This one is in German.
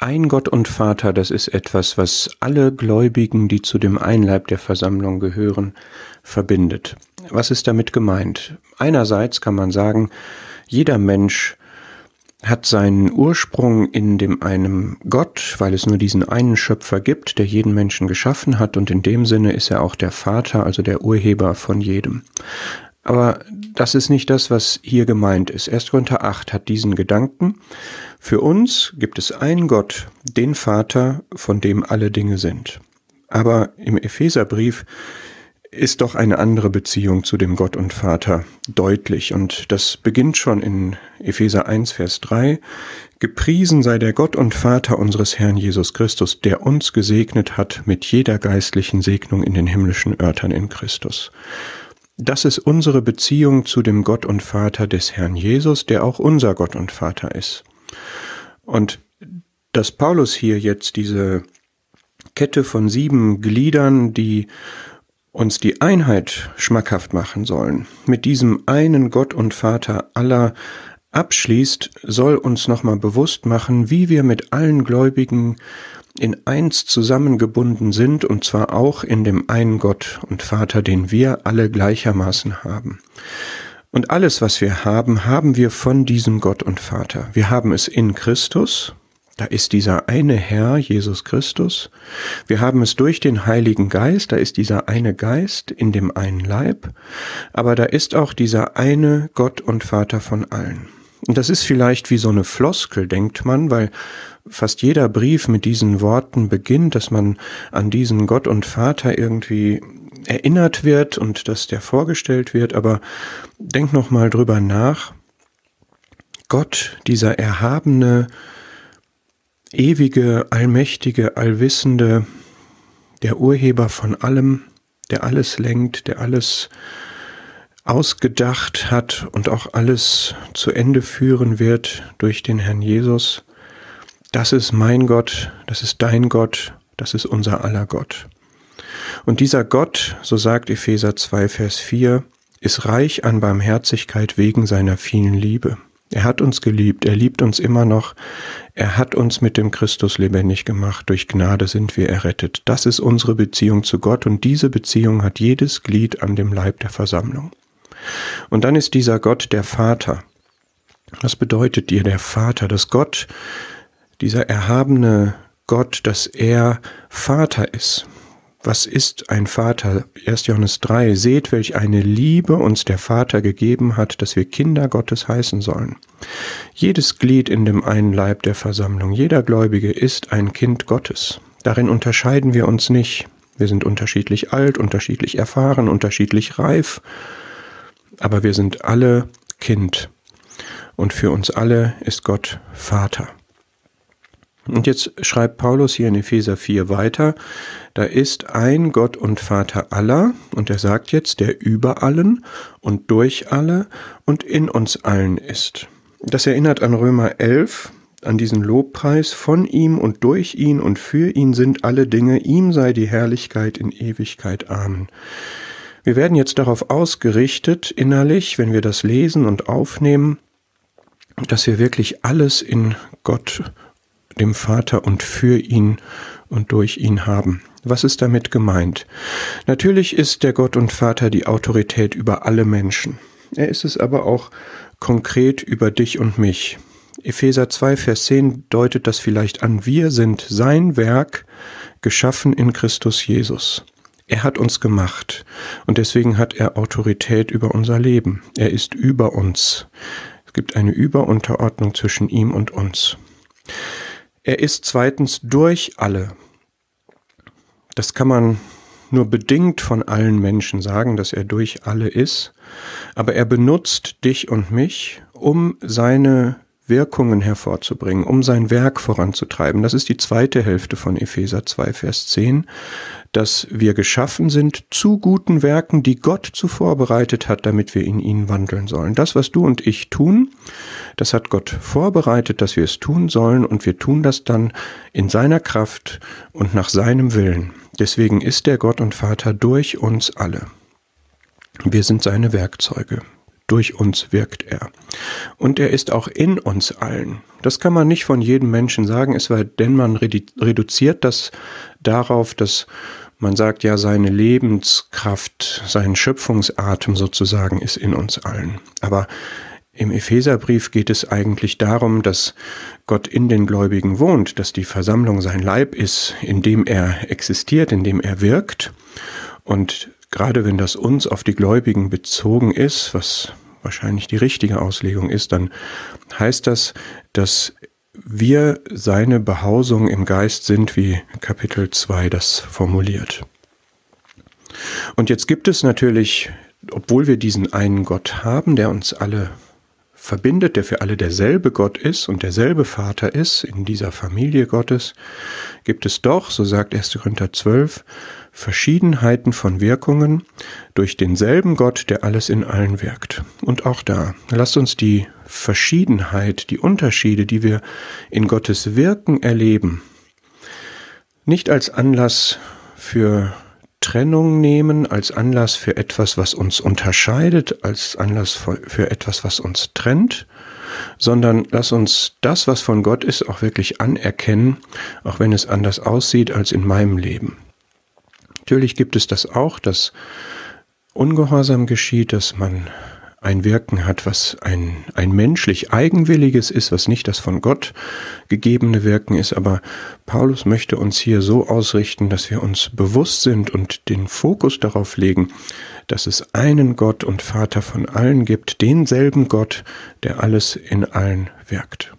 ein Gott und Vater, das ist etwas, was alle Gläubigen, die zu dem Einleib der Versammlung gehören, verbindet. Was ist damit gemeint? Einerseits kann man sagen, jeder Mensch hat seinen Ursprung in dem einen Gott, weil es nur diesen einen Schöpfer gibt, der jeden Menschen geschaffen hat, und in dem Sinne ist er auch der Vater, also der Urheber von jedem. Aber das ist nicht das, was hier gemeint ist. 1. Korinther 8 hat diesen Gedanken. Für uns gibt es einen Gott, den Vater, von dem alle Dinge sind. Aber im Epheserbrief ist doch eine andere Beziehung zu dem Gott und Vater deutlich. Und das beginnt schon in Epheser 1, Vers 3. Gepriesen sei der Gott und Vater unseres Herrn Jesus Christus, der uns gesegnet hat mit jeder geistlichen Segnung in den himmlischen Örtern in Christus. Das ist unsere Beziehung zu dem Gott und Vater des Herrn Jesus, der auch unser Gott und Vater ist. Und dass Paulus hier jetzt diese Kette von sieben Gliedern, die uns die Einheit schmackhaft machen sollen, mit diesem einen Gott und Vater aller abschließt, soll uns nochmal bewusst machen, wie wir mit allen Gläubigen in eins zusammengebunden sind, und zwar auch in dem einen Gott und Vater, den wir alle gleichermaßen haben. Und alles, was wir haben, haben wir von diesem Gott und Vater. Wir haben es in Christus, da ist dieser eine Herr, Jesus Christus. Wir haben es durch den Heiligen Geist, da ist dieser eine Geist in dem einen Leib. Aber da ist auch dieser eine Gott und Vater von allen. Und das ist vielleicht wie so eine Floskel, denkt man, weil fast jeder Brief mit diesen Worten beginnt, dass man an diesen Gott und Vater irgendwie erinnert wird und dass der vorgestellt wird. Aber denk noch mal drüber nach. Gott, dieser erhabene, ewige, allmächtige, allwissende, der Urheber von allem, der alles lenkt, der alles ausgedacht hat und auch alles zu Ende führen wird durch den Herrn Jesus. Das ist mein Gott, das ist dein Gott, das ist unser aller Gott. Und dieser Gott, so sagt Epheser 2, Vers 4, ist reich an Barmherzigkeit wegen seiner vielen Liebe. Er hat uns geliebt, er liebt uns immer noch, er hat uns mit dem Christus lebendig gemacht, durch Gnade sind wir errettet. Das ist unsere Beziehung zu Gott und diese Beziehung hat jedes Glied an dem Leib der Versammlung. Und dann ist dieser Gott der Vater. Was bedeutet dir der Vater, dass Gott, dieser erhabene Gott, dass er Vater ist? Was ist ein Vater? 1. Johannes 3. Seht, welch eine Liebe uns der Vater gegeben hat, dass wir Kinder Gottes heißen sollen. Jedes Glied in dem einen Leib der Versammlung, jeder Gläubige ist ein Kind Gottes. Darin unterscheiden wir uns nicht. Wir sind unterschiedlich alt, unterschiedlich erfahren, unterschiedlich reif, aber wir sind alle Kind. Und für uns alle ist Gott Vater. Und jetzt schreibt Paulus hier in Epheser 4 weiter, da ist ein Gott und Vater aller, und er sagt jetzt, der über allen und durch alle und in uns allen ist. Das erinnert an Römer 11, an diesen Lobpreis, von ihm und durch ihn und für ihn sind alle Dinge, ihm sei die Herrlichkeit in Ewigkeit. Amen. Wir werden jetzt darauf ausgerichtet, innerlich, wenn wir das lesen und aufnehmen, dass wir wirklich alles in Gott dem Vater und für ihn und durch ihn haben. Was ist damit gemeint? Natürlich ist der Gott und Vater die Autorität über alle Menschen. Er ist es aber auch konkret über dich und mich. Epheser 2, Vers 10 deutet das vielleicht an. Wir sind sein Werk, geschaffen in Christus Jesus. Er hat uns gemacht und deswegen hat er Autorität über unser Leben. Er ist über uns. Es gibt eine Überunterordnung zwischen ihm und uns. Er ist zweitens durch alle. Das kann man nur bedingt von allen Menschen sagen, dass er durch alle ist, aber er benutzt dich und mich, um seine Wirkungen hervorzubringen, um sein Werk voranzutreiben. Das ist die zweite Hälfte von Epheser 2, Vers 10, dass wir geschaffen sind zu guten Werken, die Gott zuvor bereitet hat, damit wir in ihnen wandeln sollen. Das, was du und ich tun, das hat Gott vorbereitet, dass wir es tun sollen und wir tun das dann in seiner Kraft und nach seinem Willen. Deswegen ist der Gott und Vater durch uns alle. Wir sind seine Werkzeuge. Durch uns wirkt er. Und er ist auch in uns allen. Das kann man nicht von jedem Menschen sagen, es war, denn man reduziert das darauf, dass man sagt ja, seine Lebenskraft, sein Schöpfungsatem sozusagen ist in uns allen. Aber im Epheserbrief geht es eigentlich darum, dass Gott in den Gläubigen wohnt, dass die Versammlung sein Leib ist, in dem er existiert, in dem er wirkt. Und gerade wenn das uns auf die Gläubigen bezogen ist, was wahrscheinlich die richtige Auslegung ist, dann heißt das, dass wir seine Behausung im Geist sind, wie Kapitel 2 das formuliert. Und jetzt gibt es natürlich, obwohl wir diesen einen Gott haben, der uns alle verbindet, der für alle derselbe Gott ist und derselbe Vater ist in dieser Familie Gottes, gibt es doch, so sagt 1. Korinther 12, Verschiedenheiten von Wirkungen durch denselben Gott, der alles in allen wirkt. Und auch da, lasst uns die Verschiedenheit, die Unterschiede, die wir in Gottes Wirken erleben, nicht als Anlass für Trennung nehmen, als Anlass für etwas, was uns unterscheidet, als Anlass für etwas, was uns trennt, sondern lass uns das, was von Gott ist, auch wirklich anerkennen, auch wenn es anders aussieht als in meinem Leben. Natürlich gibt es das auch, dass Ungehorsam geschieht, dass man ein Wirken hat, was ein, ein menschlich eigenwilliges ist, was nicht das von Gott gegebene Wirken ist. Aber Paulus möchte uns hier so ausrichten, dass wir uns bewusst sind und den Fokus darauf legen, dass es einen Gott und Vater von allen gibt, denselben Gott, der alles in allen wirkt.